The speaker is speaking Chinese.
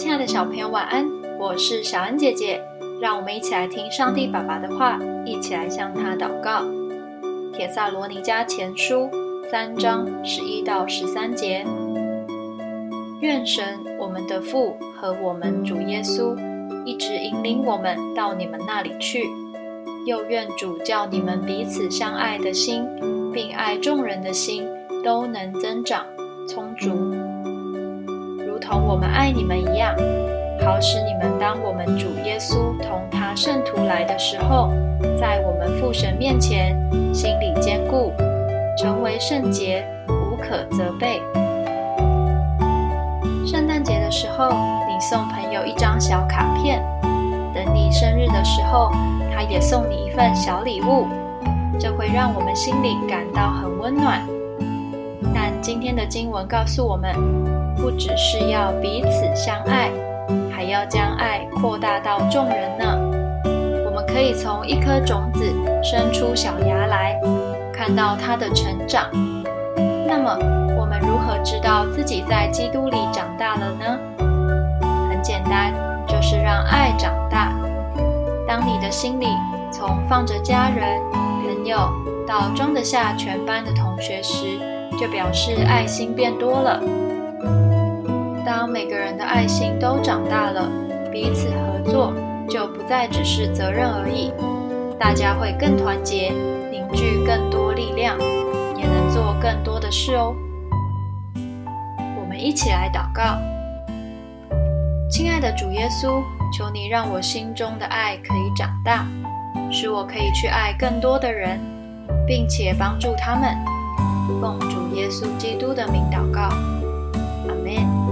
亲爱的小朋友，晚安！我是小恩姐姐，让我们一起来听上帝爸爸的话，一起来向他祷告。铁萨罗尼迦前书三章十一到十三节：愿神我们的父和我们主耶稣一直引领我们到你们那里去，又愿主叫你们彼此相爱的心，并爱众人的心都能增长充足。同我们爱你们一样，好使你们当我们主耶稣同他圣徒来的时候，在我们父神面前心里坚固，成为圣洁，无可责备。圣诞节的时候，你送朋友一张小卡片，等你生日的时候，他也送你一份小礼物，这会让我们心里感到很温暖。今天的经文告诉我们。不只是要彼此相爱，还要将爱扩大到众人呢。我们可以从一颗种子生出小芽来，看到它的成长。那么，我们如何知道自己在基督里长大了呢？很简单，就是让爱长大。当你的心里从放着家人、朋友到装得下全班的同学时，就表示爱心变多了。当每个人的爱心都长大了，彼此合作就不再只是责任而已，大家会更团结，凝聚更多力量，也能做更多的事哦。我们一起来祷告：亲爱的主耶稣，求你让我心中的爱可以长大，使我可以去爱更多的人，并且帮助他们。奉主耶稣基督的名祷告，阿门。